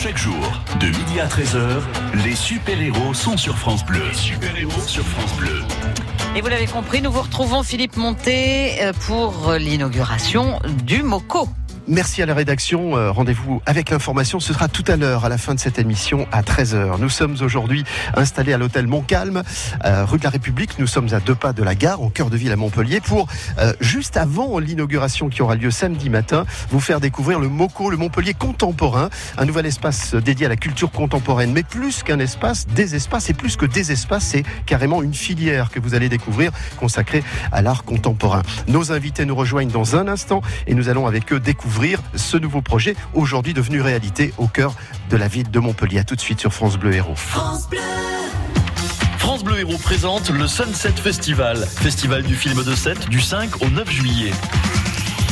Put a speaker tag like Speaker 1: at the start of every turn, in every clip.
Speaker 1: Chaque jour, de midi à 13h, les super-héros sont sur France Bleu. super-héros sur France Bleu.
Speaker 2: Et vous l'avez compris, nous vous retrouvons Philippe Monté euh, pour l'inauguration du MOCO.
Speaker 3: Merci à la rédaction. Euh, rendez-vous avec l'information. Ce sera tout à l'heure, à la fin de cette émission, à 13h. Nous sommes aujourd'hui installés à l'hôtel Montcalm, euh, rue de la République. Nous sommes à deux pas de la gare, en cœur de ville à Montpellier, pour, euh, juste avant l'inauguration qui aura lieu samedi matin, vous faire découvrir le MOCO, le Montpellier contemporain, un nouvel espace dédié à la culture contemporaine. Mais plus qu'un espace, des espaces, et plus que des espaces, c'est carrément une filière que vous allez découvrir consacrée à l'art contemporain. Nos invités nous rejoignent dans un instant et nous allons avec eux découvrir ce nouveau projet, aujourd'hui devenu réalité au cœur de la ville de Montpellier. A tout de suite sur France Bleu Héros.
Speaker 1: France Bleu. France Bleu Héros présente le Sunset Festival, festival du film de 7 du 5 au 9 juillet.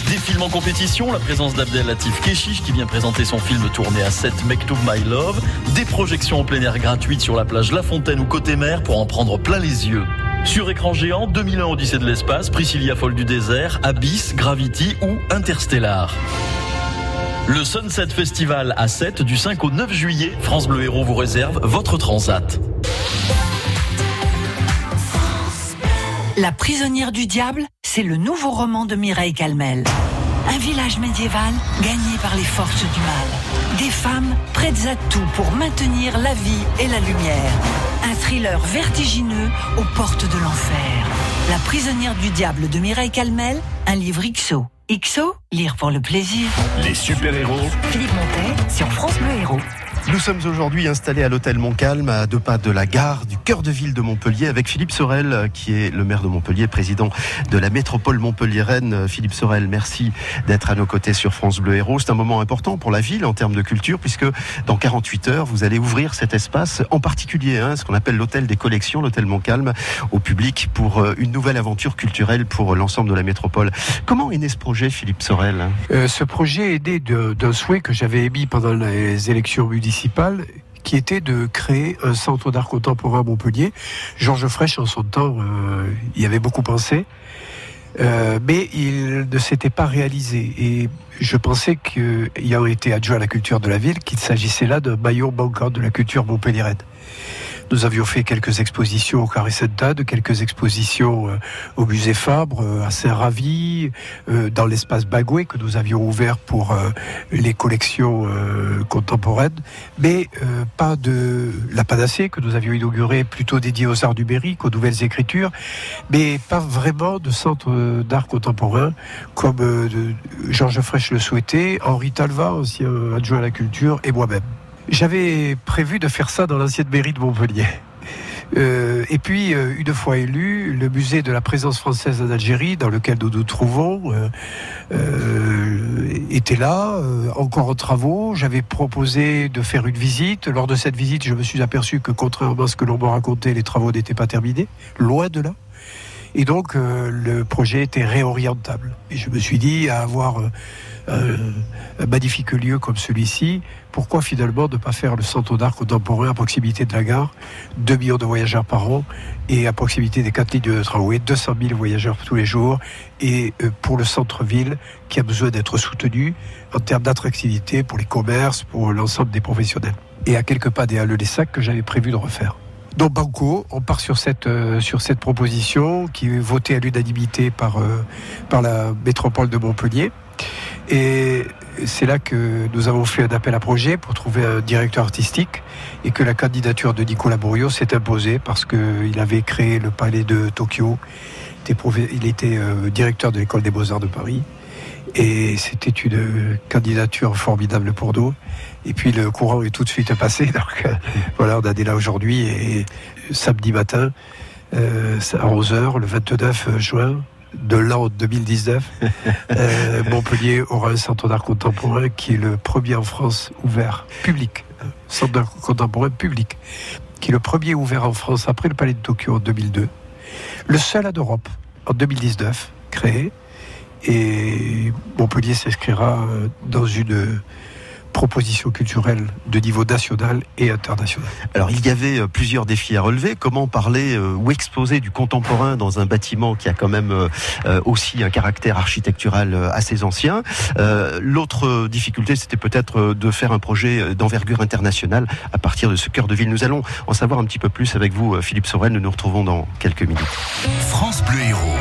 Speaker 1: Des films en compétition, la présence d'Abdel Latif Keshish qui vient présenter son film tourné à 7 Mektoub My Love, des projections en plein air gratuites sur la plage La Fontaine ou côté mer pour en prendre plein les yeux. Sur écran géant, 2001 Odyssée de l'espace, Priscilla Folle du désert, Abyss, Gravity ou Interstellar. Le Sunset Festival à 7 du 5 au 9 juillet, France Bleu Héros vous réserve votre transat.
Speaker 4: La prisonnière du diable, c'est le nouveau roman de Mireille Calmel. Un village médiéval gagné par les forces du mal. Des femmes prêtes à tout pour maintenir la vie et la lumière. Un thriller vertigineux aux portes de l'enfer. La prisonnière du diable de Mireille Calmel, un livre XO. XO, lire pour le plaisir.
Speaker 1: Les super-héros.
Speaker 4: Philippe Montet sur France Bleu Héros.
Speaker 3: Nous sommes aujourd'hui installés à l'hôtel Montcalm, à deux pas de la gare du cœur de ville de Montpellier, avec Philippe Sorel, qui est le maire de Montpellier, président de la métropole montpelliéraine. Philippe Sorel, merci d'être à nos côtés sur France Bleu Héros. C'est un moment important pour la ville en termes de culture, puisque dans 48 heures, vous allez ouvrir cet espace, en particulier hein, ce qu'on appelle l'hôtel des collections, l'hôtel Montcalm, au public pour euh, une nouvelle aventure culturelle pour l'ensemble de la métropole. Comment est né ce projet, Philippe Sorel?
Speaker 5: Euh, Ce projet est né d'un souhait que j'avais émis pendant les élections municipales qui était de créer un centre d'art contemporain à Montpellier. Georges Frêche, en son temps, euh, y avait beaucoup pensé. Euh, mais il ne s'était pas réalisé. Et je pensais qu'ayant été adjoint à la culture de la ville, qu'il s'agissait là d'un maillon manquant de la culture montpelliéraine. Nous avions fait quelques expositions au Carré de quelques expositions euh, au musée Fabre, euh, à Saint-Ravi, euh, dans l'espace Bagoué que nous avions ouvert pour les collections contemporaines, mais pas de la panacée que nous avions inaugurée plutôt dédiée aux arts numériques, aux nouvelles écritures, mais pas vraiment de centre d'art contemporain comme Georges Frêche le souhaitait, Henri Talva, ancien adjoint à la culture, et moi-même. J'avais prévu de faire ça dans l'ancienne mairie de Montpellier. Euh, et puis, euh, une fois élu, le musée de la présence française en Algérie, dans lequel nous nous trouvons, euh, était là, encore en travaux. J'avais proposé de faire une visite. Lors de cette visite, je me suis aperçu que, contrairement à ce que l'on m'a raconté, les travaux n'étaient pas terminés, loin de là. Et donc, le projet était réorientable. Et je me suis dit, à avoir un magnifique lieu comme celui-ci, pourquoi finalement ne pas faire le centre d'art contemporain à proximité de la gare 2 millions de voyageurs par an et à proximité des quatre lignes de tramway, 200 000 voyageurs tous les jours et euh, pour le centre-ville qui a besoin d'être soutenu en termes d'attractivité pour les commerces, pour l'ensemble des professionnels. Et à quelques pas des Halles des Sacs que j'avais prévu de refaire. Donc Banco, on part sur cette, euh, sur cette proposition qui est votée à l'unanimité par, euh, par la métropole de Montpellier. Et c'est là que nous avons fait un appel à projet pour trouver un directeur artistique et que la candidature de Nicolas Bourriot s'est imposée parce qu'il avait créé le palais de Tokyo. Il était euh, directeur de l'école des beaux-arts de Paris. Et c'était une candidature formidable pour nous. Et puis le courant est tout de suite passé. Donc euh, voilà, on en est là aujourd'hui. Et samedi matin, euh, à 11h, le 29 juin, de l'an 2019, euh, Montpellier aura un centre d'art contemporain qui est le premier en France ouvert, public, centre d'art contemporain public, qui est le premier ouvert en France après le Palais de Tokyo en 2002, le seul en Europe en 2019, créé, et Montpellier s'inscrira euh, dans une propositions culturelles de niveau national et international.
Speaker 3: Alors il y avait euh, plusieurs défis à relever. Comment parler euh, ou exposer du contemporain dans un bâtiment qui a quand même euh, aussi un caractère architectural assez ancien? L'autre difficulté, c'était peut-être de faire un projet d'envergure internationale à partir de ce cœur de ville. Nous allons en savoir un petit peu plus avec vous, Philippe Sorel. Nous nous retrouvons dans quelques minutes.
Speaker 6: France Bleu Héros.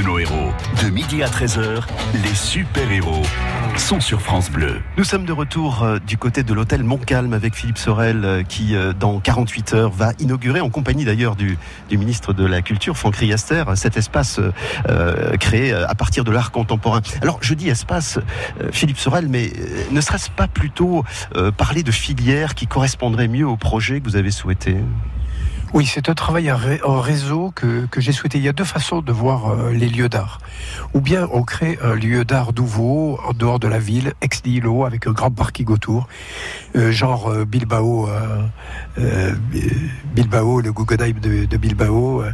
Speaker 6: De nos héros. De midi à 13h, les super-héros sont sur France Bleu.
Speaker 3: Nous sommes de retour euh, du côté de l'hôtel Montcalm avec Philippe Sorel euh, qui, euh, dans 48 heures, va inaugurer, en compagnie d'ailleurs du, ministre de la Culture, Franck Riaster, cet espace créé à partir de l'art contemporain. Alors, je dis espace, Philippe Sorel, mais ne serait-ce pas plutôt parler de filières qui correspondraient mieux au projet que vous avez souhaité?
Speaker 5: Oui, c'est un travail en réseau que, j'ai souhaité. Il y a deux façons de voir euh, les lieux d'art. Ou bien on crée un lieu d'art nouveau en dehors de la ville, ex nihilo, avec un grand parking autour, euh, genre euh, Bilbao, Bilbao, le Guggenheim de, de Bilbao.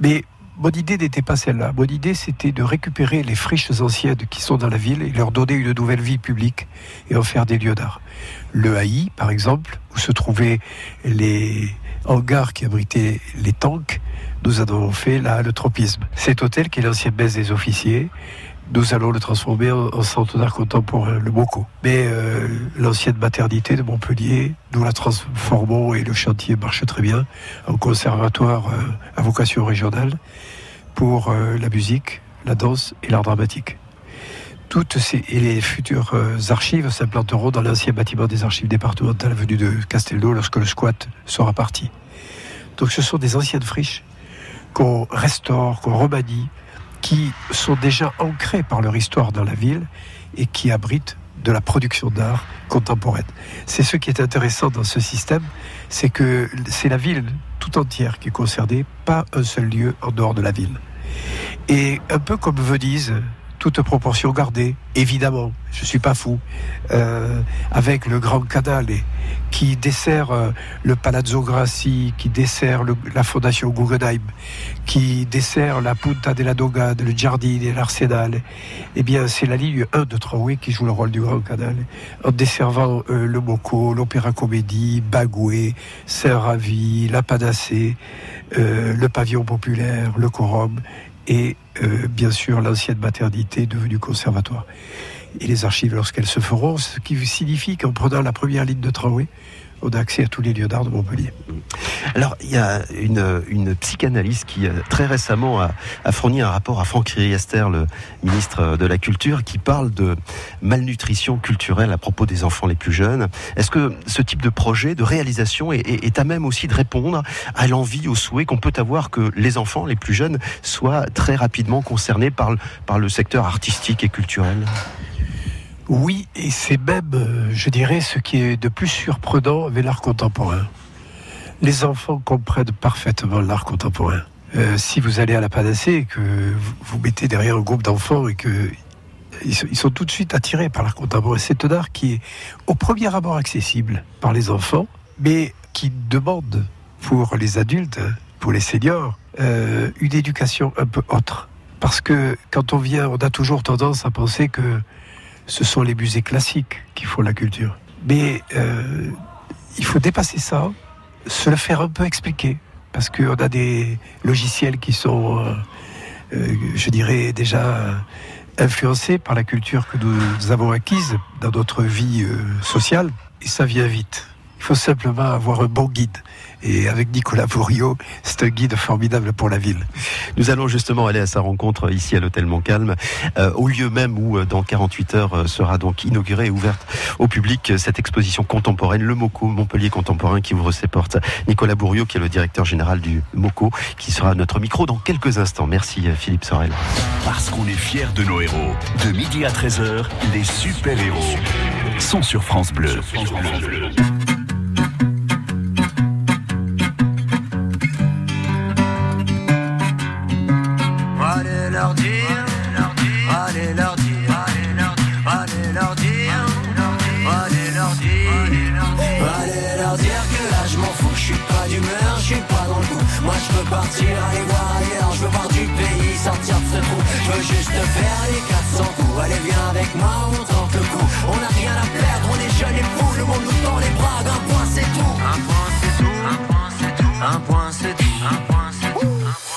Speaker 5: Mais mon idée n'était pas celle-là. Mon idée, c'était de récupérer les friches anciennes qui sont dans la ville et leur donner une nouvelle vie publique et en faire des lieux d'art. Le Haï, par exemple, où se trouvaient les hangar qui abritait les tanks, nous avons fait là le tropisme. Cet hôtel, qui est l'ancienne messe des officiers, nous allons le transformer en, centre d'art contemporain, le MOCO. Mais euh, l'ancienne maternité de Montpellier, nous la transformons et le chantier marche très bien en conservatoire euh, à vocation régionale pour euh, la musique, la danse et l'art dramatique. Toutes ces, et les futures archives s'implanteront dans l'ancien bâtiment des archives départementales avenue de Castelnau lorsque le squat sera parti. Donc ce sont des anciennes friches qu'on restaure, qu'on remanie, qui sont déjà ancrés par leur histoire dans la ville et qui abritent de la production d'art contemporaine. C'est ce qui est intéressant dans ce système, c'est que c'est la ville tout entière qui est concernée, pas un seul lieu en dehors de la ville. Et un peu comme Venise, toute proportion gardée, évidemment, je ne suis pas fou, euh, avec le Grand Canal qui dessert euh, le Palazzo Grassi, qui dessert la Fondation Guggenheim, qui dessert la Punta della Dogade, le Giardini, l'Arsenal, eh bien c'est la ligne 1 de Tramway qui joue le rôle du Grand Canal, en desservant euh, le Moco, l'Opéra Comédie, Bagoué, Saint-Ravi, la Panacée, le Pavillon Populaire, le Corum, et euh, bien sûr l'ancienne maternité devenue conservatoire. Et les archives, lorsqu'elles se feront, ce qui signifie qu'en prenant la première ligne de tramway, on a accès à tous les lieux d'art de Montpellier.
Speaker 3: Alors, il y a une, une psychanalyste qui, euh, très récemment, a, fourni un rapport à Franck Riester, le ministre de la Culture, qui parle de malnutrition culturelle à propos des enfants les plus jeunes. Est-ce que ce type de projet, de réalisation, est, est à même aussi de répondre à l'envie, au souhait qu'on peut avoir que les enfants les plus jeunes soient très rapidement concernés par, par le secteur artistique et culturel?
Speaker 5: Oui, et c'est même, euh, je dirais, ce qui est de plus surprenant avec l'art contemporain. Les enfants comprennent parfaitement l'art contemporain. Euh, si vous allez à la panacée et que vous, mettez derrière un groupe d'enfants et que ils sont, tout de suite attirés par l'art contemporain. C'est un art qui est au premier abord accessible par les enfants, mais qui demande pour les adultes, pour les seniors, euh, une éducation un peu autre. Parce que quand on vient, on a toujours tendance à penser que ce sont les musées classiques qui font la culture. Mais euh, il faut dépasser ça, se le faire un peu expliquer, parce qu'on a des logiciels qui sont, euh, euh, je dirais, déjà influencés par la culture que nous avons acquise dans notre vie sociale, et ça vient vite. Il faut simplement avoir un bon guide. Et avec Nicolas Bourriot, c'est un guide formidable pour la ville.
Speaker 3: Nous allons justement aller à sa rencontre ici à l'hôtel Montcalm, euh, au lieu même où euh, dans 48 heures euh, sera donc inaugurée et ouverte au public cette exposition contemporaine, le MOCO, Montpellier contemporain, qui ouvre ses portes. Nicolas Bourriot, qui est le directeur général du MOCO, qui sera à notre micro dans quelques instants. Merci Philippe Sorel.
Speaker 6: Parce qu'on est fiers de nos héros. De midi à 13h, les super-héros sont sur France Bleu.
Speaker 7: Partir, aller voir ailleurs, je veux voir du pays, sortir de ce trou, je veux juste faire les 400 coups, allez viens avec moi, on tente le coup, on n'a rien à perdre, on est jeunes et fous, le monde nous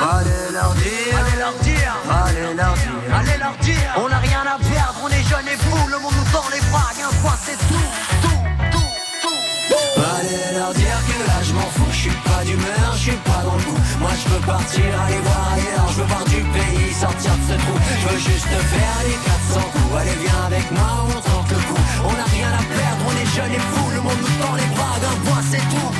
Speaker 7: allez leur dire, allez leur dire, allez leur dire, allez leur dire. On a rien à perdre, on est jeunes et fous. Le monde nous tend les bras, un point c'est tout, tout, tout, tout. Allez leur dire que là je m'en fous, je suis pas d'humeur, je suis pas dans le coup. Moi je veux partir, aller voir ailleurs, je veux voir du pays, sortir de ce trou. Je veux juste faire les 400 coups. Allez viens avec moi, on tente le coup. On a rien à perdre, on est jeunes et fous. Le monde nous tend les bras, d'un point c'est tout.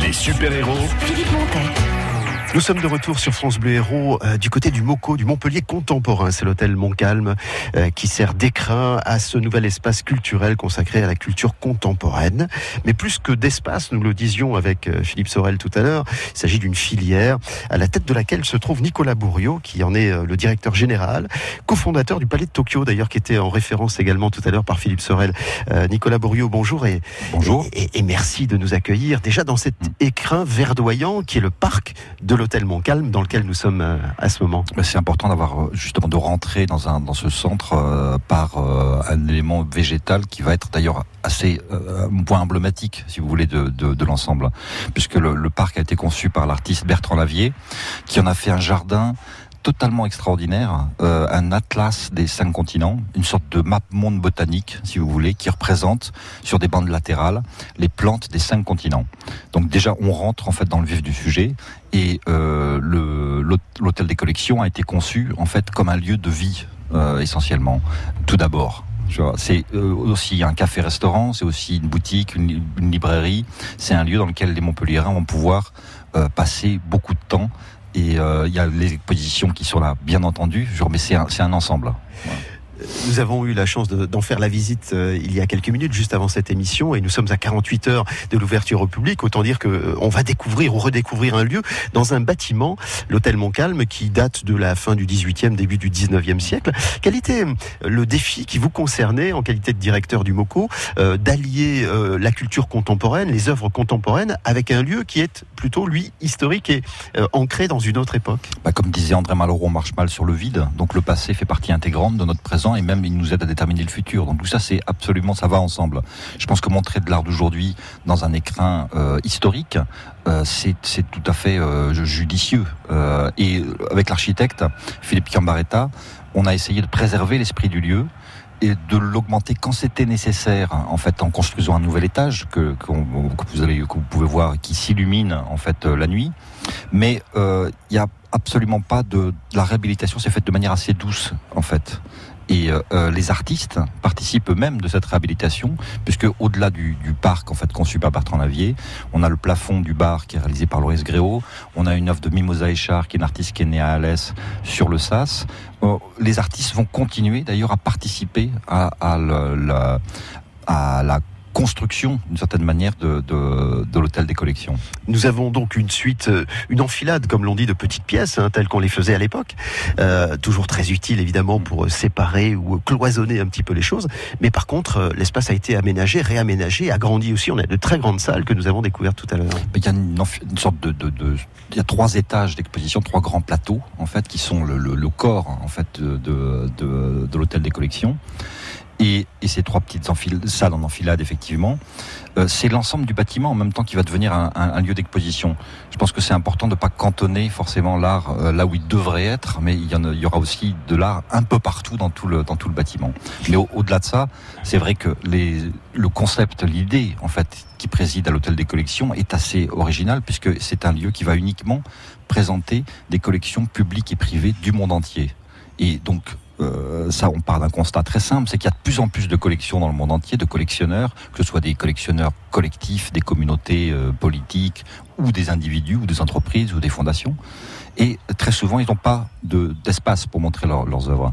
Speaker 6: Les super-héros
Speaker 4: Philippe Montet.
Speaker 3: Nous sommes de retour sur France Bleu Héros euh, du côté du Moco, du Montpellier contemporain. C'est l'hôtel Montcalm euh, qui sert d'écrin à ce nouvel espace culturel consacré à la culture contemporaine. Mais plus que d'espace, nous le disions avec euh, Philippe Sorel tout à l'heure, il s'agit d'une filière à la tête de laquelle se trouve Nicolas Bourriot, qui en est euh, le directeur général, cofondateur du Palais de Tokyo d'ailleurs, qui était en référence également tout à l'heure par Philippe Sorel. Euh, Nicolas Bourriot, bonjour et,
Speaker 8: Bonjour.
Speaker 3: et, et merci de nous accueillir déjà dans cet écrin verdoyant qui est le parc de l'hôtel Montcalm dans lequel nous sommes euh, à ce moment.
Speaker 8: Bah, C'est important d'avoir euh, justement de rentrer dans un dans ce centre euh, par un élément végétal qui va être d'ailleurs assez un point emblématique, si vous voulez, de, de, l'ensemble, puisque le parc a été conçu par l'artiste Bertrand Lavier, qui en a fait un jardin totalement extraordinaire, euh, un atlas des cinq continents, une sorte de map monde botanique, si vous voulez, qui représente sur des bandes latérales les plantes des cinq continents. Donc déjà, on rentre en fait dans le vif du sujet et euh, l'hôtel des collections a été conçu en fait comme un lieu de vie euh, essentiellement. Tout d'abord. C'est aussi un café-restaurant, c'est aussi une boutique, une, li- une librairie. C'est un lieu dans lequel les Montpelliérains vont pouvoir passer beaucoup de temps. Et euh, il y a les expositions qui sont là, bien entendu. Je- Mais c'est un, c'est un ensemble.
Speaker 3: Nous avons eu la chance de- d'en faire la visite euh, il y a quelques minutes, juste avant cette émission, et nous sommes à 48 heures de l'ouverture au public. Autant dire que euh, on va découvrir ou redécouvrir un lieu dans un bâtiment, l'hôtel Montcalm, qui date de la fin du 18e, début du 19e siècle. Quel était euh, le défi qui vous concernait en qualité de directeur du MOCO euh, d'allier la culture contemporaine, les œuvres contemporaines, avec un lieu qui est plutôt lui historique et ancré dans une autre époque?
Speaker 8: Bah, comme disait André Malraux, on marche mal sur le vide. Donc le passé fait partie intégrante de notre présent et même il nous aide à déterminer le futur. Donc tout ça, c'est absolument, ça va ensemble. Je pense que montrer de l'art d'aujourd'hui dans un écrin euh, historique, euh, c'est tout à fait euh, judicieux. Euh, et avec l'architecte Philippe Chiambaretta, on a essayé de préserver l'esprit du lieu et de l'augmenter quand c'était nécessaire, en fait, en construisant un nouvel étage que, vous pouvez voir, qui s'illumine en fait euh, la nuit. Mais euh, il n'y a absolument pas de, la réhabilitation, c'est fait de manière assez douce en fait. Et euh, euh, les artistes participent eux-mêmes de cette réhabilitation, puisque au-delà du, du parc en fait conçu par Bertrand Lavier, on a le plafond du bar qui est réalisé par Loris Gréau, on a une œuvre de Mimosa Echard, qui est une artiste qui est née à Alès, sur le SAS. Les artistes vont continuer d'ailleurs à participer à, à, la, à la construction, d'une certaine manière, de, de, de l'hôtel des collections.
Speaker 3: Nous avons donc une suite, euh, une enfilade, comme l'on dit, de petites pièces, hein, telles qu'on les faisait à l'époque. Euh, toujours très utile, évidemment, pour euh, séparer ou cloisonner un petit peu les choses. Mais par contre, l'espace a été aménagé, réaménagé, agrandi aussi. On a de très grandes salles que nous avons découvertes tout à l'heure.
Speaker 8: Il y a une, sorte de, il y a trois étages d'exposition, trois grands plateaux en fait qui sont le, le- le corps en fait de- de l'hôtel des collections. Et, et ces trois petites salles en enfilade, effectivement, euh, c'est l'ensemble du bâtiment en même temps qui va devenir un, un- un lieu d'exposition. Je pense que c'est important de ne pas cantonner forcément l'art euh, là où il devrait être, mais il y, en il y aura aussi de l'art un peu partout dans tout le, dans tout le bâtiment. Mais au- au-delà de ça, c'est vrai que les, le concept, l'idée en fait qui préside à l'hôtel des collections est assez original puisque c'est un lieu qui va uniquement présenter des collections publiques et privées du monde entier. Et donc euh, ça, on part d'un constat très simple, c'est qu'il y a de plus en plus de collections dans le monde entier, de collectionneurs, que ce soit des collectionneurs collectifs, des communautés euh, politiques, ou des individus, ou des entreprises, ou des fondations. Et très souvent, ils n'ont pas de- d'espace pour montrer leur- leurs œuvres.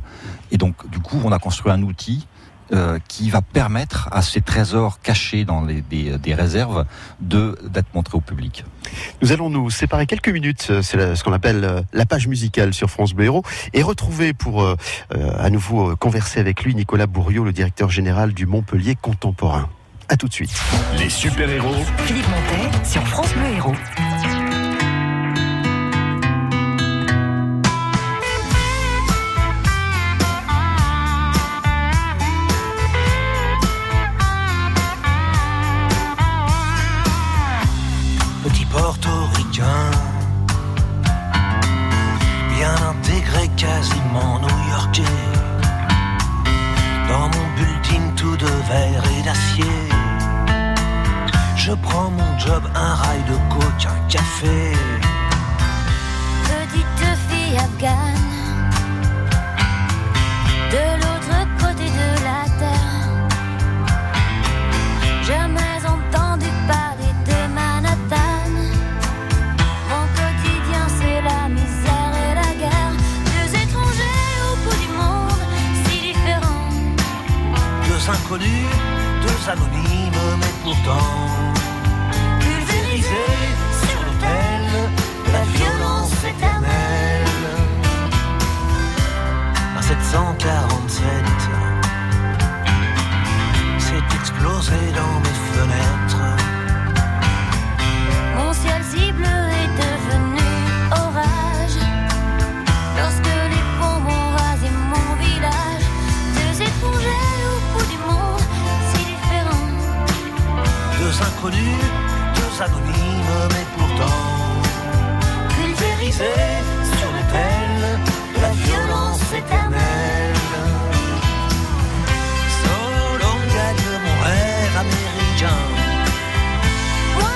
Speaker 8: Et donc, du coup, on a construit un outil euh, qui va permettre à ces trésors cachés dans les, des, des réserves de d'être montrés au public.
Speaker 3: Nous allons nous séparer quelques minutes, euh, c'est ce qu'on appelle euh, la page musicale sur France Bleu Héros, et retrouver pour euh, à nouveau converser avec lui Nicolas Bourriot, le directeur général du Montpellier Contemporain. À tout de suite.
Speaker 6: Les super-héros
Speaker 4: Philippe Montet sur France Bleu Héros.
Speaker 9: Deux
Speaker 10: anonymes, mais pourtant pulvérisés sur l'autel la violence éternelle. À 747, c'est explosé dans mes inconnus, deux anonymes, mais pourtant pulvérisés sur l'autel de la violence éternelle. Solo gagne mon rêve américain.
Speaker 9: Moi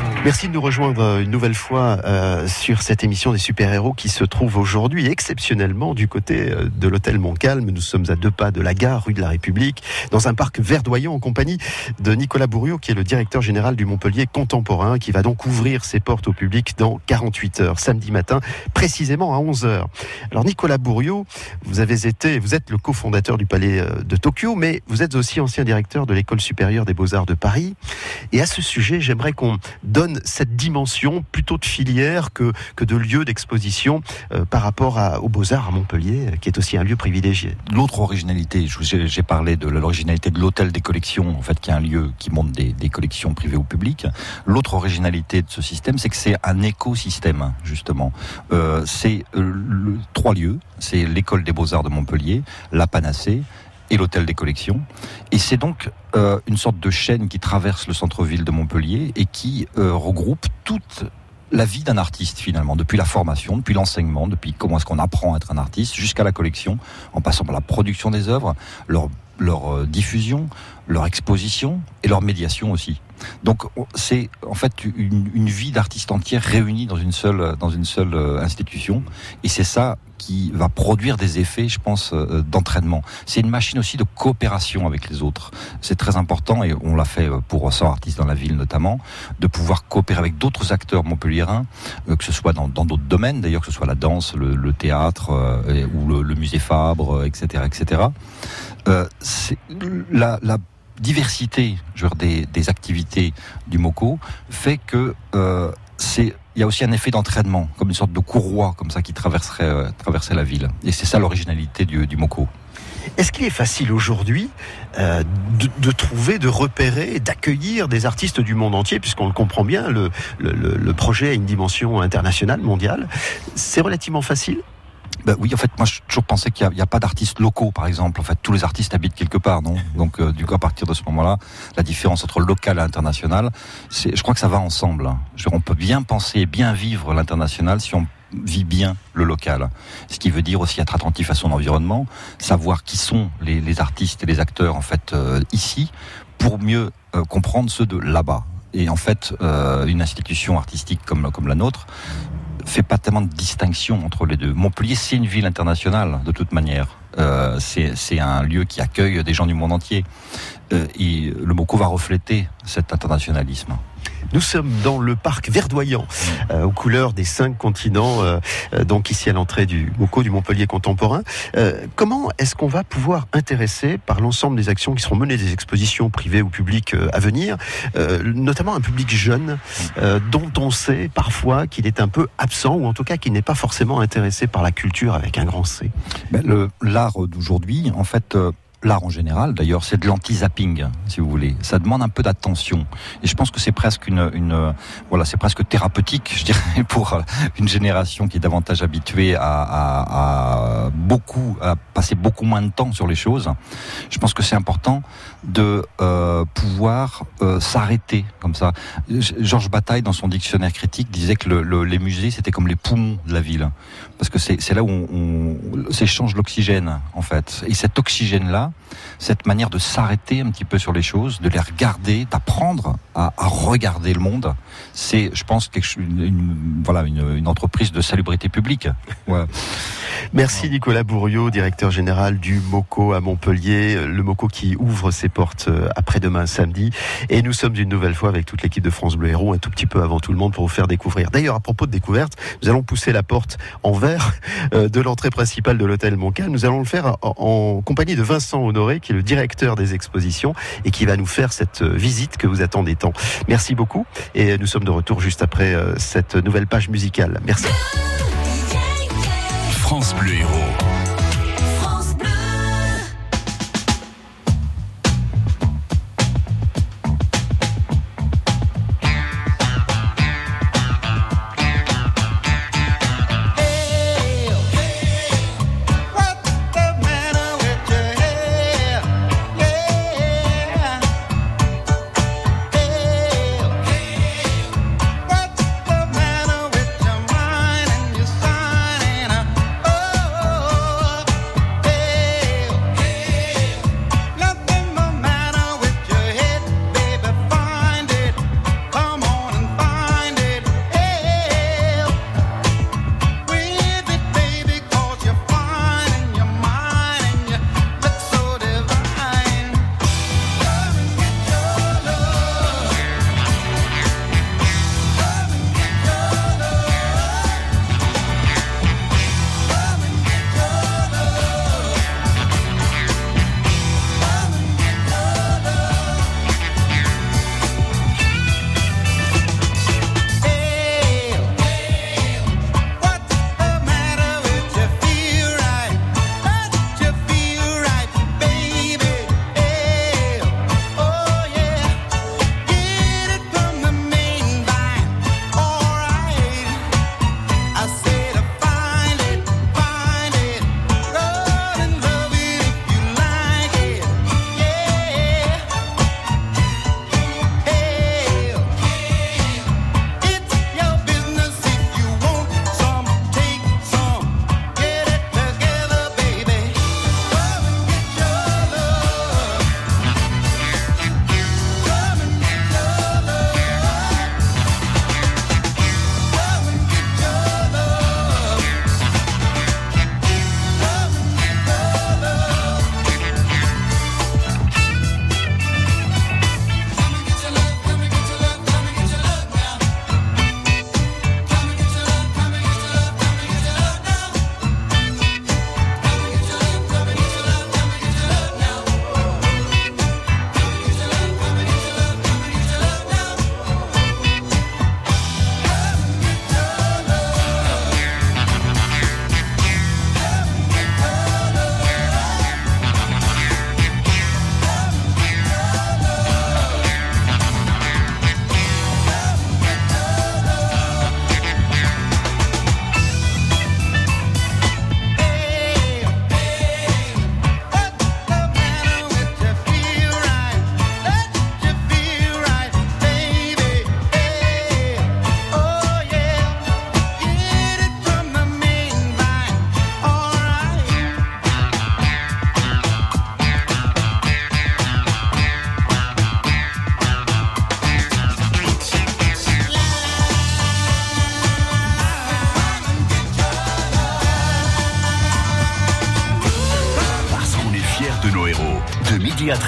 Speaker 3: Merci de nous rejoindre une nouvelle fois euh, sur cette émission des super-héros qui se trouve aujourd'hui exceptionnellement du côté euh, de l'hôtel Montcalm. Nous sommes à deux pas de la gare, rue de la République, dans un parc verdoyant en compagnie de Nicolas Bourriot, qui est le directeur général du Montpellier Contemporain, qui va donc ouvrir ses portes au public dans 48 heures, samedi matin, précisément à 11 heures. Alors Nicolas Bourriot, vous avez été, vous êtes le cofondateur du Palais euh, de Tokyo, mais vous êtes aussi ancien directeur de l'École supérieure des beaux-arts de Paris. Et à ce sujet, j'aimerais qu'on donne cette dimension plutôt de filière que, que de lieu d'exposition euh, par rapport aux Beaux-Arts à Montpellier, euh, qui est aussi un lieu privilégié.
Speaker 8: L'autre originalité, j'ai parlé de l'originalité de l'hôtel des collections, en fait, qui est un lieu qui monte des, collections privées au public. L'autre originalité de ce système, c'est que c'est un écosystème, justement. Euh, c'est trois lieux. C'est l'école des beaux-arts de Montpellier, la Panacée et l'hôtel des collections. Et c'est donc euh, une sorte de chaîne qui traverse le centre-ville de Montpellier et qui euh, regroupe toutes la vie d'un artiste finalement, depuis la formation, depuis l'enseignement, depuis comment est-ce qu'on apprend à être un artiste, jusqu'à la collection, en passant par la production des œuvres, leur, leur euh, diffusion, leur exposition et leur médiation aussi. Donc on- c'est en fait une, vie d'artiste entière réunie dans une seule dans une seule euh, institution et c'est ça qui va produire des effets, je pense, euh, d'entraînement. C'est une machine aussi de coopération avec les autres. C'est très important et on l'a fait euh, pour 100 artistes dans la ville notamment, de pouvoir coopérer avec d'autres acteurs montpelliérains, que ce soit dans d'autres domaines, d'ailleurs que ce soit la danse, le, théâtre ou le, musée Fabre, etc., etc. Euh, la diversité je veux dire, des, activités du MOCO fait que euh, c'est il y a aussi un effet d'entraînement, comme une sorte de courroie comme ça qui traverserait, euh, traverserait la ville. Et c'est ça l'originalité du, du MOCO.
Speaker 3: Est-ce qu'il est facile aujourd'hui euh, de, trouver, de repérer, d'accueillir des artistes du monde entier, puisqu'on le comprend bien, le- le projet a une dimension internationale, mondiale? C'est relativement facile?
Speaker 8: Ben oui, en fait, moi, j'ai toujours pensé qu'il n'y a, pas d'artistes locaux, par exemple. En fait, tous les artistes habitent quelque part, non? Donc, euh, du coup, à partir de ce moment-là, la différence entre local et international, c'est, je crois que ça va ensemble. hein. Je on peut bien penser et bien vivre l'international si on vit bien le local. Ce qui veut dire aussi être attentif à son environnement, savoir qui sont les, artistes et les acteurs, en fait, euh, ici, pour mieux euh, comprendre ceux de là-bas. Et en fait, une institution artistique comme la nôtre, fait pas tellement de distinction entre les deux. Montpellier, c'est une ville internationale, de toute manière. Euh, c'est c'est un lieu qui accueille des gens du monde entier. Euh, le MOCO va refléter cet internationalisme.
Speaker 3: Nous sommes dans le parc verdoyant, euh, aux couleurs des cinq continents, euh, donc ici à l'entrée du MOCO, du Montpellier contemporain. Euh, comment est-ce qu'on va pouvoir intéresser, par l'ensemble des actions qui seront menées, des expositions privées ou publiques euh, à venir, euh, notamment un public jeune, euh, dont on sait parfois qu'il est un peu absent, ou en tout cas qu'il n'est pas forcément intéressé par la culture avec un grand C?
Speaker 8: Ben, le- L'art d'aujourd'hui, en fait, euh, l'art en général, d'ailleurs, c'est de l'anti-zapping, si vous voulez. Ça demande un peu d'attention. Et je pense que c'est presque une, une voilà, c'est presque thérapeutique, je dirais, pour euh, une génération qui est davantage habituée à, à, à beaucoup, à passer beaucoup moins de temps sur les choses. Je pense que c'est important de euh, pouvoir euh, s'arrêter comme ça. Georges Bataille, dans son dictionnaire critique, disait que le- le- les musées, c'était comme les poumons de la ville. Parce que c'est c'est là où on, on s'échange l'oxygène, en fait. Et cet oxygène-là, cette manière de s'arrêter un petit peu sur les choses, de les regarder, d'apprendre à, regarder le monde, c'est, je pense, quelque, une, voilà, une, entreprise de salubrité publique.
Speaker 3: Merci Nicolas Bourriot, directeur général du MOCO à Montpellier, le MOCO qui ouvre ses portes euh, après-demain samedi. Et nous sommes une nouvelle fois avec toute l'équipe de France Bleu Héros, un tout petit peu avant tout le monde pour vous faire découvrir. D'ailleurs, à propos de découverte, nous allons pousser la porte en verre euh, de l'entrée principale de l'hôtel Montcal. Nous allons le faire en compagnie de Vincent Honoré, qui est le directeur des expositions et qui va nous faire cette euh, visite que vous attendez tant. Merci beaucoup et nous sommes de retour juste après euh, cette nouvelle page musicale. Merci.
Speaker 6: France Bleu Héros.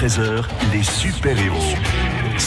Speaker 6: 13h, les super-héros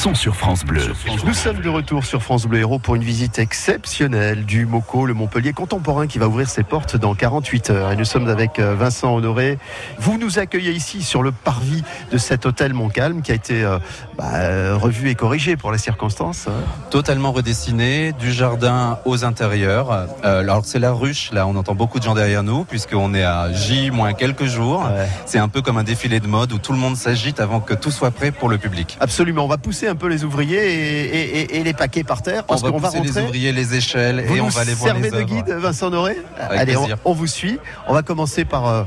Speaker 6: sont sur France Bleu.
Speaker 3: Nous sommes de retour sur France Bleu Héros pour une visite exceptionnelle du MOCO, le Montpellier contemporain qui va ouvrir ses portes dans 48 heures. Et nous sommes avec euh, Vincent Honoré. Vous nous accueillez ici sur le parvis de cet hôtel Montcalm qui a été euh, bah, euh, revu et corrigé pour les circonstances. hein.
Speaker 11: totalement redessiné, du jardin aux intérieurs. Euh, alors c'est la ruche, là on entend beaucoup de gens derrière nous, puisqu'on est à J moins quelques jours.
Speaker 3: Ouais.
Speaker 11: C'est un peu comme un défilé de mode où tout le monde s'agite avant que tout soit prêt pour le public.
Speaker 3: Absolument, on va pousser un peu les ouvriers et, et- et- les paquets par terre
Speaker 11: On
Speaker 3: parce
Speaker 11: va
Speaker 3: qu'on va
Speaker 11: pousser les
Speaker 3: rentrer.
Speaker 11: ouvriers, les échelles,
Speaker 3: Vous
Speaker 11: et on va aller voir
Speaker 3: servez
Speaker 11: les
Speaker 3: de guide, Vincent
Speaker 11: Avec
Speaker 3: Allez, on, on vous suit. On va commencer par, euh,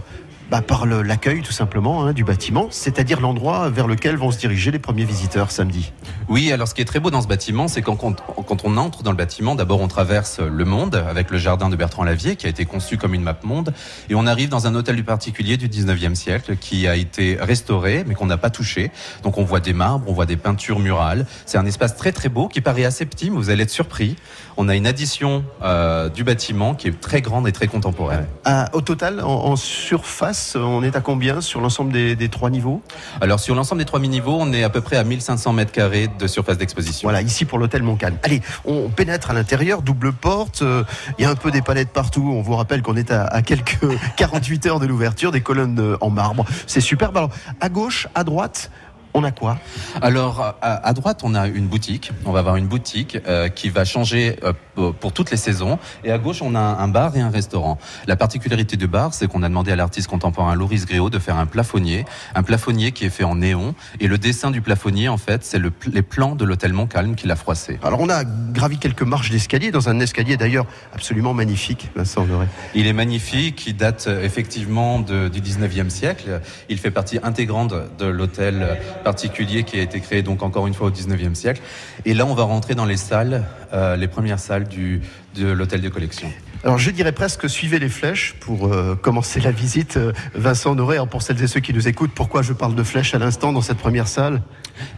Speaker 3: bah, par l'accueil tout simplement hein, du bâtiment, c'est-à-dire l'endroit vers lequel vont se diriger les premiers visiteurs samedi.
Speaker 11: Oui, alors ce qui est très beau dans ce bâtiment, c'est quand, quand, on entre dans le bâtiment, d'abord on traverse le monde avec le jardin de Bertrand Lavier qui a été conçu comme une map monde et on arrive dans un hôtel du particulier du 19e siècle qui a été restauré mais qu'on n'a pas touché. Donc on voit des marbres, on voit des peintures murales. C'est un espace très très beau qui paraît assez petit mais vous allez être surpris. On a une addition euh, du bâtiment qui est très grande et très contemporaine.
Speaker 3: Ah, au total, en, en surface, on est à combien sur l'ensemble des, des trois niveaux
Speaker 11: Alors sur l'ensemble des trois niveaux, on est à peu près à 1500 mètres carrés de surface d'exposition.
Speaker 3: Voilà, ici pour l'hôtel Montcalm. Allez, on pénètre à l'intérieur, double porte, euh, il y a un peu des palettes partout. On vous rappelle qu'on est à, à quelques 48 heures de l'ouverture, des colonnes euh, en marbre. C'est superbe. Alors, à gauche, à droite, on a quoi?
Speaker 11: Alors à, à droite, on a une boutique. On va avoir une boutique euh, qui va changer euh, pour- pour toutes les saisons. Et à gauche, on a un bar et un restaurant. La particularité du bar, c'est qu'on a demandé à l'artiste contemporain Loris Gréau de faire un plafonnier, un plafonnier qui est fait en néon. Et le dessin du plafonnier, en fait, c'est le, les plans de l'hôtel Montcalm qu'il a froissé.
Speaker 3: Alors, on a gravi quelques marches d'escalier, dans un escalier d'ailleurs absolument magnifique, Vincent Honoré.
Speaker 11: Il est magnifique, il date euh, effectivement de- du 19e siècle. Il fait partie intégrante de l'hôtel euh, particulier qui a été créé donc encore une fois au 19e siècle. Et là, on va rentrer dans les salles, euh, les premières salles du, de l'hôtel de collection.
Speaker 3: Alors, je dirais presque suivez les flèches pour euh, commencer la visite. Euh, Vincent alors pour celles et ceux qui nous écoutent, pourquoi je parle de flèches à l'instant dans cette première salle?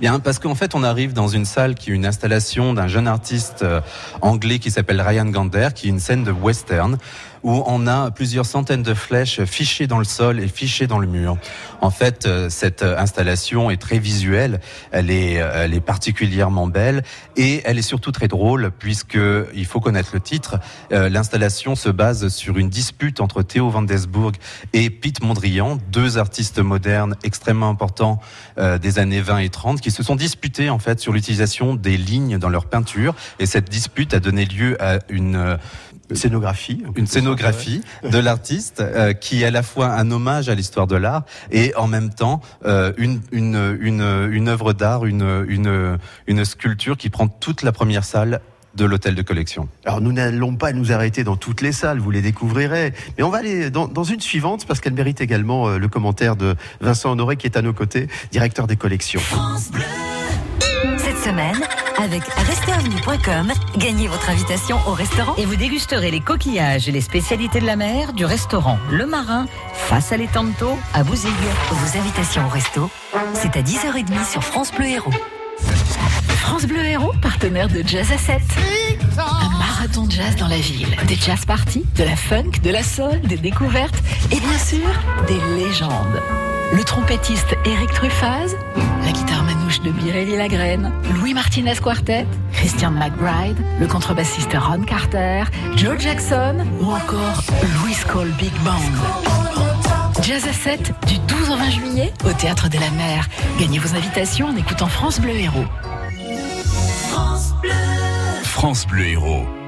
Speaker 11: Bien, parce qu'en fait, on arrive dans une salle qui est une installation d'un jeune artiste euh, anglais qui s'appelle Ryan Gander, qui est une scène de western où on a plusieurs centaines de flèches fichées dans le sol et fichées dans le mur. En fait, euh, cette euh, installation est très visuelle, elle est, euh, elle est particulièrement belle et elle est surtout très drôle puisque il faut connaître le titre. L'installation se base sur une dispute entre Théo Van Desburg et Pete Mondrian, deux artistes modernes extrêmement importants des années 20 et 30 qui se sont disputés en fait sur l'utilisation des lignes dans leur peinture et cette dispute a donné lieu à une euh,
Speaker 3: Scénographie.
Speaker 11: une scénographie de l'artiste euh, qui est à la fois un hommage à l'histoire de l'art et en même temps euh, une, une, une, une œuvre d'art, une, une, une sculpture qui prend toute la première salle de l'hôtel de collection.
Speaker 3: Alors nous n'allons pas nous arrêter dans toutes les salles, vous les découvrirez, mais on va aller dans, dans une suivante parce qu'elle mérite également euh, le commentaire de Vincent Honoré qui est à nos côtés, directeur des collections.
Speaker 12: Cette semaine, avec restaurantvenue.com, gagnez votre invitation au restaurant.
Speaker 2: Et vous dégusterez les coquillages et les spécialités de la mer du restaurant Le Marin face à l'étanto à Bouzigues.
Speaker 12: Vos invitations au resto, c'est à 10h30 sur France Bleu Héros.
Speaker 13: France Bleu Héros, partenaire de Jazz à 7. Un marathon de jazz dans la ville. Des jazz parties, de la funk, de la soul, des découvertes et bien sûr, des légendes. Le trompettiste Eric Truffaz, la guitare de Mireille Lagrène, Louis Martinez Quartet, Christian McBride, le contrebassiste Ron Carter, Joe Jackson ou encore Louis Cole Big Band. Jazz à 7 du 12 au 20 juillet au Théâtre de la Mer. Gagnez vos invitations en écoutant France Bleu Héros.
Speaker 6: France Bleu Héros.
Speaker 14: C'est une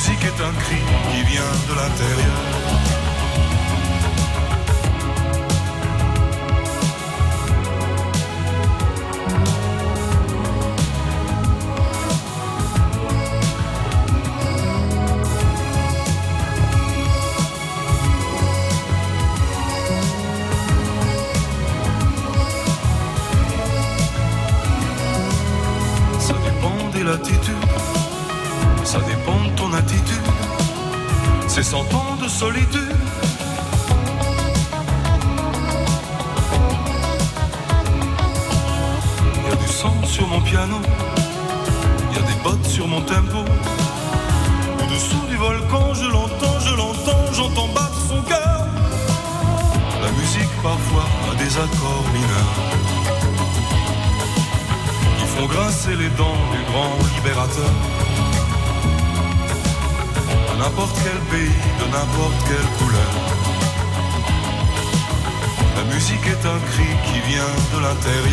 Speaker 14: musique est un cri qui vient de l'intérieur. De. C'est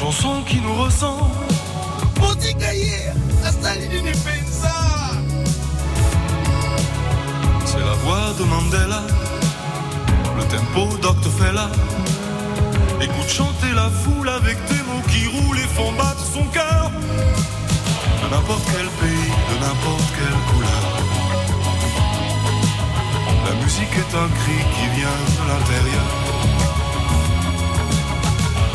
Speaker 14: chanson qui nous ressemble. C'est la voix de Mandela, le tempo d'Octofella. Écoute chanter la foule avec des mots qui roulent et font battre son cœur. De n'importe quel pays, de n'importe quelle couleur. La musique est un cri qui vient de l'intérieur.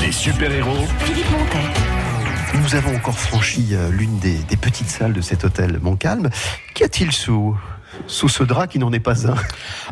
Speaker 6: Les super-héros.
Speaker 12: Philippe Montet.
Speaker 3: Nous avons encore franchi euh, l'une des, des petites salles de cet hôtel Montcalm. Qu'y a-t-il sous, sous ce drap qui n'en est pas un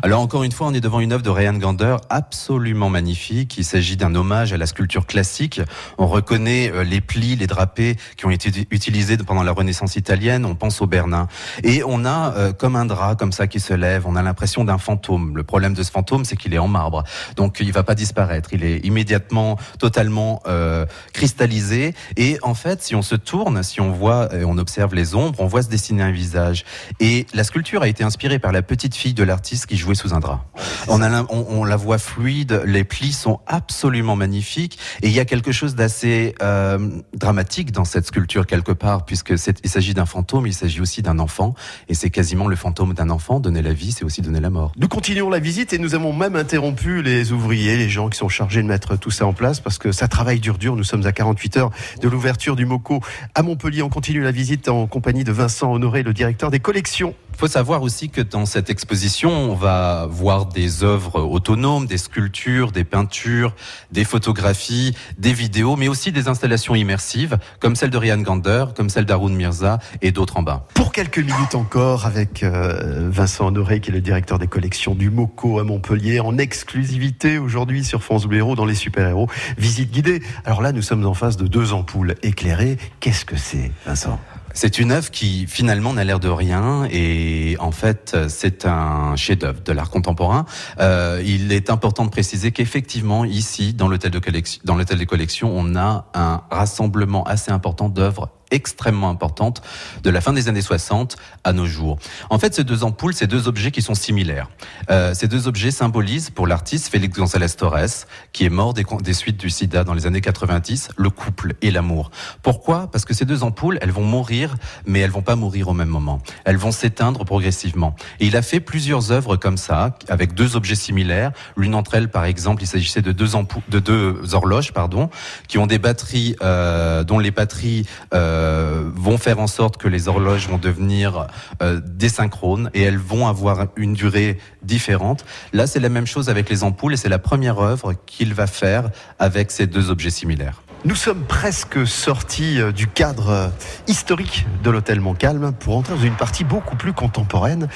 Speaker 11: Alors encore une fois, on est devant une œuvre de Ryan Gander absolument magnifique. Il s'agit d'un hommage à la sculpture classique. On reconnaît euh, les plis, les drapés qui ont été utilisés pendant la Renaissance italienne. On pense au Bernin. Et on a euh, comme un drap comme ça qui se lève. On a l'impression d'un fantôme. Le problème de ce fantôme, c'est qu'il est en marbre. Donc il va pas disparaître. Il est immédiatement totalement euh, cristallisé. Et en fait, si on se tourne, si on voit et on observe les ombres, on voit se dessiner un visage. Et la sculpture a été inspirée par la petite fille de l'artiste qui jouait sous un drap. On, la voit fluide, les plis sont absolument magnifiques et il y a quelque chose d'assez euh, dramatique dans cette sculpture quelque part puisque il s'agit d'un fantôme, il s'agit aussi d'un enfant et c'est quasiment le fantôme d'un enfant. Donner la vie, c'est aussi donner la mort.
Speaker 3: Nous continuons la visite et nous avons même interrompu les ouvriers, les gens qui sont chargés de mettre tout ça en place parce que ça travaille dur dur. Nous sommes à 48 heures de l'ouverture du MOCO à Montpellier. On continue la visite en compagnie de Vincent Honoré, le directeur des collections
Speaker 11: Il faut savoir aussi que dans cette exposition, on va voir des œuvres autonomes, des sculptures, des peintures, des photographies, des vidéos, mais aussi des installations immersives, comme celle de Ryan Gander, comme celle d'Arun Mirza et d'autres en bas.
Speaker 3: Pour quelques minutes encore, avec euh, Vincent Honoré, qui est le directeur des collections du MOCO à Montpellier, en exclusivité aujourd'hui sur France Bleu dans les super-héros. Visite guidée. Alors là, nous sommes en face de deux ampoules éclairées. Qu'est-ce que c'est, Vincent?
Speaker 11: C'est une œuvre qui finalement n'a l'air de rien et en fait c'est un chef-d'œuvre de l'art contemporain. Euh, il est important de préciser qu'effectivement ici dans l'hôtel de collection, dans l'hôtel des collections, on a un rassemblement assez important d'œuvres extrêmement importantes de la fin des années 60 à nos jours. En fait, ces deux ampoules, ces deux objets qui sont similaires. Euh, ces deux objets symbolisent pour l'artiste Félix González Torres, qui est mort des, des suites du sida dans les années 90, le couple et l'amour. Pourquoi? Parce que ces deux ampoules, elles vont mourir, mais elles vont pas mourir au même moment. Elles vont s'éteindre progressivement. Et il a fait plusieurs œuvres comme ça, avec deux objets similaires. L'une d'entre elles, par exemple, il s'agissait de deux ampoules, de deux horloges, pardon, qui ont des batteries, euh, dont les batteries euh, vont faire en sorte que les horloges vont devenir euh, désynchrones et elles vont avoir une durée différente. Là, c'est la même chose avec les ampoules et c'est la première œuvre qu'il va faire avec ces deux objets similaires.
Speaker 3: Nous sommes presque sortis euh, du cadre euh, historique de l'hôtel Montcalm pour entrer dans une partie beaucoup plus contemporaine.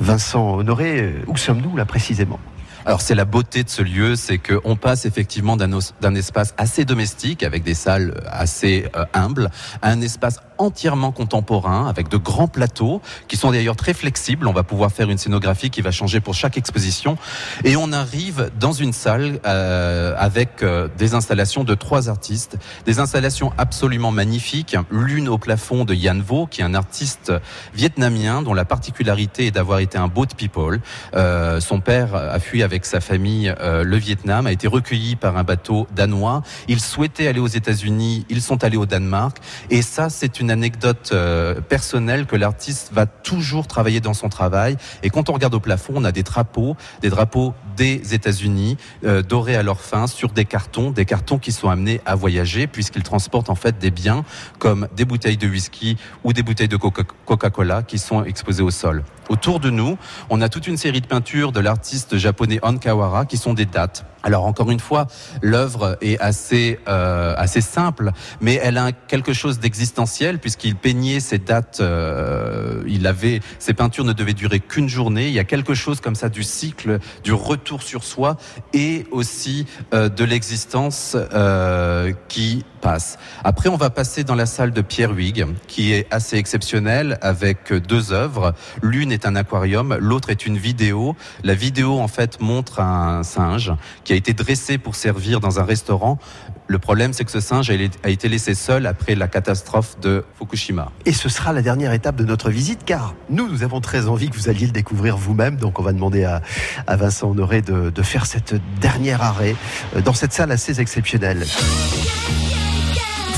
Speaker 3: Vincent Honoré, euh, où sommes-nous là précisément?
Speaker 11: Alors c'est la beauté de ce lieu, c'est qu'on passe effectivement d'un espace assez domestique avec des salles assez euh, humbles à un espace entièrement contemporain avec de grands plateaux qui sont d'ailleurs très flexibles. On va pouvoir faire une scénographie qui va changer pour chaque exposition et on arrive dans une salle euh, avec euh, des installations de trois artistes, des installations absolument magnifiques. L'une au plafond de Yan Vo, qui est un artiste vietnamien dont la particularité est d'avoir été un boat people. Euh, son père a fui avec sa famille euh, le Vietnam, a été recueilli par un bateau danois. Ils souhaitaient aller aux États-Unis, ils sont allés au Danemark. Et ça, c'est une anecdote euh, personnelle que l'artiste va toujours travailler dans son travail. Et quand on regarde au plafond, on a des drapeaux, des drapeaux des États-Unis, euh, dorés à leur fin sur des cartons, des cartons qui sont amenés à voyager puisqu'ils transportent en fait des biens comme des bouteilles de whisky ou des bouteilles de Coca- Coca-Cola qui sont exposées au sol. Autour de nous, on a toute une série de peintures de l'artiste japonais Hon Kawara qui sont des dates. Alors encore une fois, l'œuvre est assez euh, assez simple, mais elle a quelque chose d'existentiel puisqu'il peignait ses dates. euh, il avait ses peintures ne devaient durer qu'une journée. Il y a quelque chose comme ça du cycle, du retour sur soi et aussi euh, de l'existence euh, qui passe. Après, on va passer dans la salle de Pierre Huyghe, qui est assez exceptionnelle avec deux œuvres. L'une est un aquarium, l'autre est une vidéo. La vidéo, en fait, montre un singe qui été dressé pour servir dans un restaurant. Le problème, c'est que ce singe a a été laissé seul après la catastrophe de Fukushima.
Speaker 3: Et ce sera la dernière étape de notre visite, car nous, nous avons très envie que vous alliez le découvrir vous-même. Donc, on va demander à, à Vincent Honoré de, de faire cette dernière arrêt euh, dans cette salle assez exceptionnelle.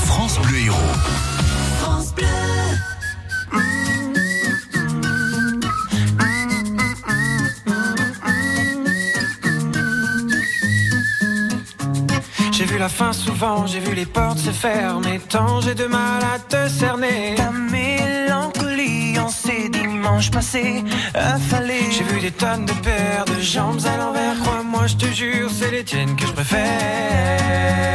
Speaker 6: France Bleu Héros.
Speaker 15: La fin souvent, j'ai vu les portes se fermer. Tant j'ai de mal à te cerner.
Speaker 10: Ta mélancolie en ces dimanches passés affalés.
Speaker 15: J'ai vu des tonnes de paires de jambes à l'envers. Crois-moi, je te jure, c'est les tiennes que je préfère.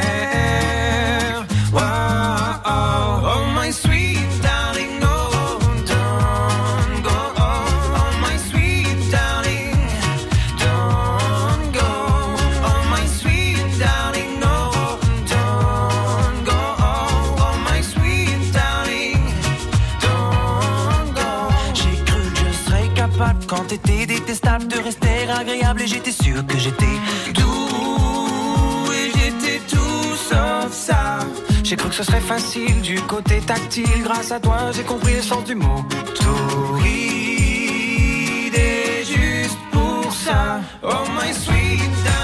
Speaker 10: T'étais détestable de rester agréable et j'étais sûr que j'étais
Speaker 15: doux et j'étais tout sauf ça. J'ai cru que ce serait facile du côté tactile. Grâce à toi, j'ai compris le sens du mot. Torride et juste pour ça. Oh my sweet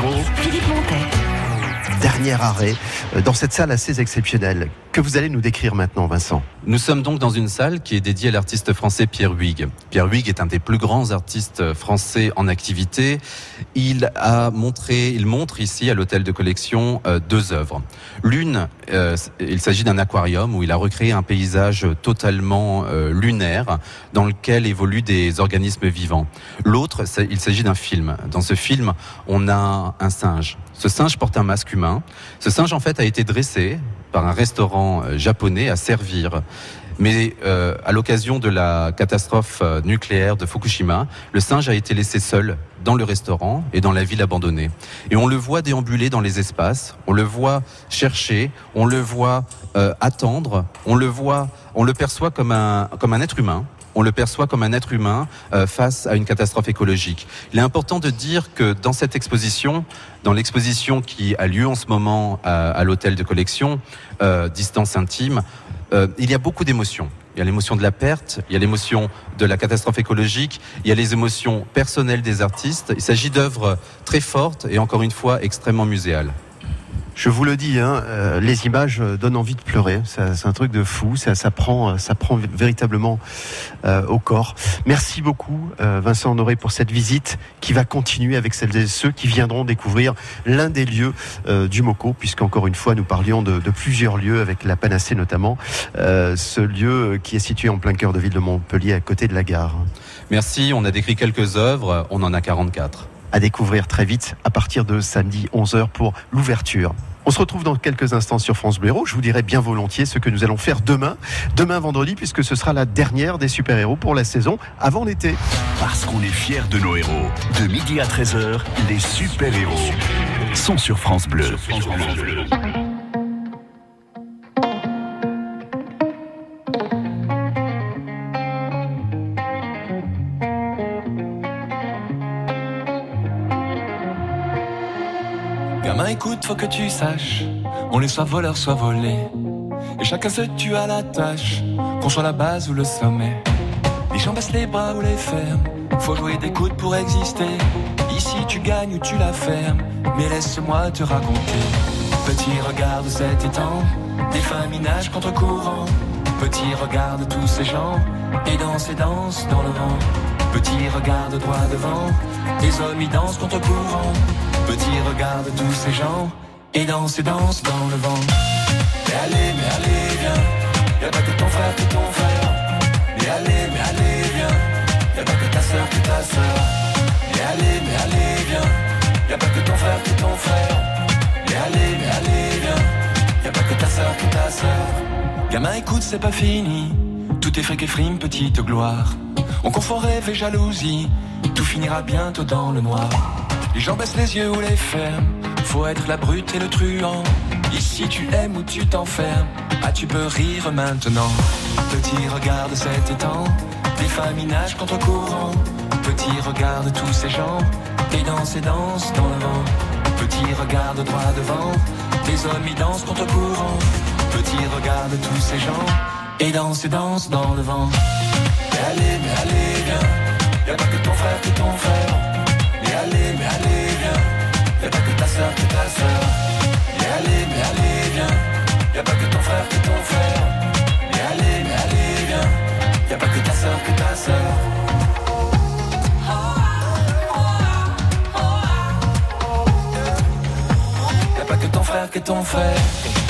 Speaker 12: Philippe Montet.
Speaker 3: Dernier arrêt euh, dans cette salle assez exceptionnelle que vous allez nous décrire maintenant, Vincent?
Speaker 11: Nous sommes donc dans une salle qui est dédiée à l'artiste français Pierre Huyghe. Pierre Huyghe est un des plus grands artistes français en activité. Il a montré, il montre ici à l'hôtel de collection euh, deux œuvres. L'une, euh, il s'agit d'un aquarium où il a recréé un paysage totalement lunaire dans lequel évoluent des organismes vivants. L'autre, il s'agit d'un film. Dans ce film, on a un singe. Ce singe porte un masque humain. Ce singe, en fait, a été dressé par un restaurant euh, japonais à servir. Mais euh, à l'occasion de la catastrophe euh, nucléaire de Fukushima, le singe a été laissé seul dans le restaurant et dans la ville abandonnée. Et on le voit déambuler dans les espaces, on le voit chercher, on le voit attendre, on le voit, on le perçoit comme un, comme un être humain. On le perçoit comme un être humain euh, face à une catastrophe écologique. Il est important de dire que dans cette exposition, dans l'exposition qui a lieu en ce moment à, à l'hôtel de collection, euh, Distance Intime, euh, il y a beaucoup d'émotions. Il y a l'émotion de la perte, il y a l'émotion de la catastrophe écologique, il y a les émotions personnelles des artistes. Il s'agit d'œuvres très fortes et encore une fois extrêmement muséales.
Speaker 3: Je vous le dis, hein, euh, les images euh, donnent envie de pleurer. C'est un truc de fou. Ça, prend, ça prend véritablement euh, au corps. Merci beaucoup, Vincent Honoré, pour cette visite qui va continuer avec celles et ceux qui viendront découvrir l'un des lieux du Moco, puisqu'encore une fois, nous parlions de, de plusieurs lieux, avec la Panacée notamment. Ce lieu qui est situé en plein cœur de ville de Montpellier, à côté de la gare.
Speaker 11: Merci, on a décrit quelques œuvres, on en a 44.
Speaker 3: À découvrir très vite à partir de samedi 11h pour l'ouverture. On se retrouve dans quelques instants sur France Bleu Héros. Je vous dirai bien volontiers ce que nous allons faire demain, demain vendredi, puisque ce sera la dernière des super-héros pour la saison avant l'été.
Speaker 6: Parce qu'on est fiers de nos héros. De midi à 13h, les super-héros sont sur France Bleu.
Speaker 16: Écoute, faut que tu saches, on est soit voleur, soit volé. Et chacun se tue à la tâche, qu'on soit la base ou le sommet. Les gens baissent les bras ou les ferment, faut jouer des coudes pour exister. Ici tu gagnes ou tu la fermes, mais laisse-moi te raconter. Petit regarde cet étang, des femmes y nagent contre courant. Petit regarde tous ces gens, et dansent et dansent dans le vent. Petit regarde droit devant, des hommes y dansent contre courant. Petit regarde tous ces gens, et dansent et dansent dans le vent. Mais allez, mais allez, viens, y'a pas que ton frère que ton frère. Mais allez, mais allez, viens, y'a pas que ta soeur que ta soeur. Mais allez, mais allez, viens, y'a pas que ton frère que ton frère. Mais allez, mais allez, viens, y'a pas que ta soeur que ta soeur. Gamin, écoute, c'est pas fini. Tout est fric et frime, petite gloire. On confond rêve et jalousie. Tout finira bientôt dans le noir. Les gens baissent les yeux ou les ferment. Faut être la brute et le truand. Ici tu aimes ou tu t'enfermes. Ah, tu peux rire maintenant. Petit, regarde cet étang. Des nagent contre courant. Petit, regarde tous ces gens. Et dansent et dansent dans le vent. Petit, regarde droit devant. Des hommes y dansent contre courant. Petit, regarde tous ces gens. Et dansent et dansent dans le vent. Mais allez, mais allez, viens. Y'a pas que ton frère que ton frère. Mais allez. Pas que ta soeur. Mais allez, mais allez, viens. Y'a pas que ton frère que ton frère. Mais allez, mais allez, viens. Y'a pas que ta soeur que ta pas que ton frère que ton frère.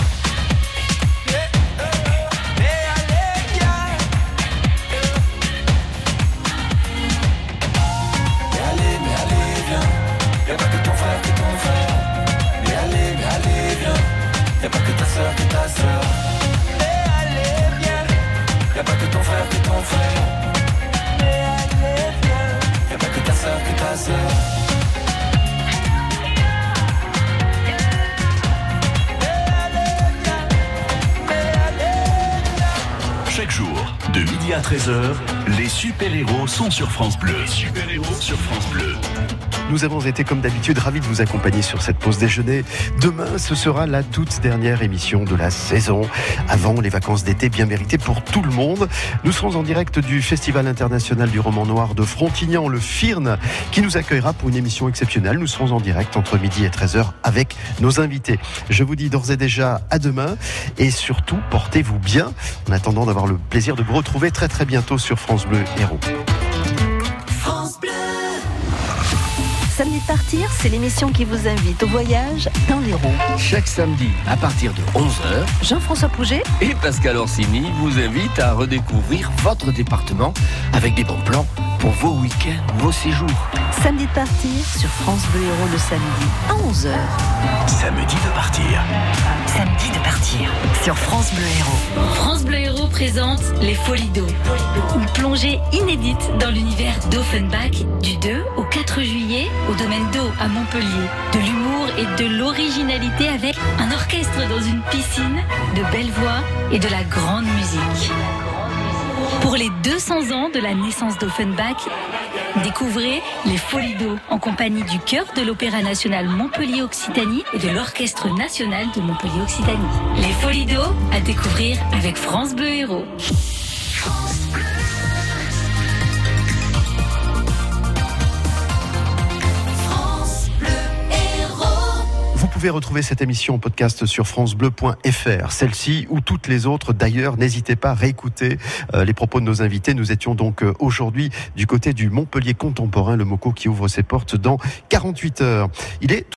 Speaker 6: Chaque jour, de midi à 13h, les super-héros sont sur France Bleu. super-héros sur France Bleu.
Speaker 3: Nous avons été comme d'habitude ravis de vous accompagner sur cette pause déjeuner. Demain, ce sera la toute dernière émission de la saison, avant les vacances d'été bien méritées pour tout le monde. Nous serons en direct du Festival international du roman noir de Frontignan, le FIRN, qui nous accueillera pour une émission exceptionnelle. Nous serons en direct entre midi et 13h avec nos invités. Je vous dis d'ores et déjà à demain et surtout portez-vous bien en attendant d'avoir le plaisir de vous retrouver très très bientôt sur France Bleu Héros.
Speaker 17: Samedi de partir, c'est l'émission qui vous invite au voyage dans l'Hérault.
Speaker 18: Chaque samedi, à partir de 11h,
Speaker 17: Jean-François Pouget
Speaker 18: et Pascal Orsini vous invitent à redécouvrir votre département avec des bons plans pour vos week-ends, vos séjours.
Speaker 17: Samedi de partir sur France Bleu Héros le samedi à 11h.
Speaker 6: Samedi de partir.
Speaker 12: Samedi de partir sur France Bleu Héros.
Speaker 19: France Bleu Héros présente Les Folies d'eau. Une plongée inédite dans l'univers d'Offenbach du 2 au 4 juillet au domaine d'eau à Montpellier. De l'humour et de l'originalité avec un orchestre dans une piscine, de belles voix et de la grande musique. Pour les 200 ans de la naissance d'Offenbach, découvrez les Folies en compagnie du chœur de l'Opéra national Montpellier-Occitanie et de l'Orchestre national de Montpellier-Occitanie. Les Folies d'eau à découvrir avec France Bleu Héros.
Speaker 3: Pouvez retrouver cette émission en podcast sur francebleu.fr, celle-ci ou toutes les autres. D'ailleurs, n'hésitez pas à réécouter euh, les propos de nos invités. Nous étions donc euh, aujourd'hui du côté du Montpellier contemporain, le MOCO qui ouvre ses portes dans 48 heures. Il est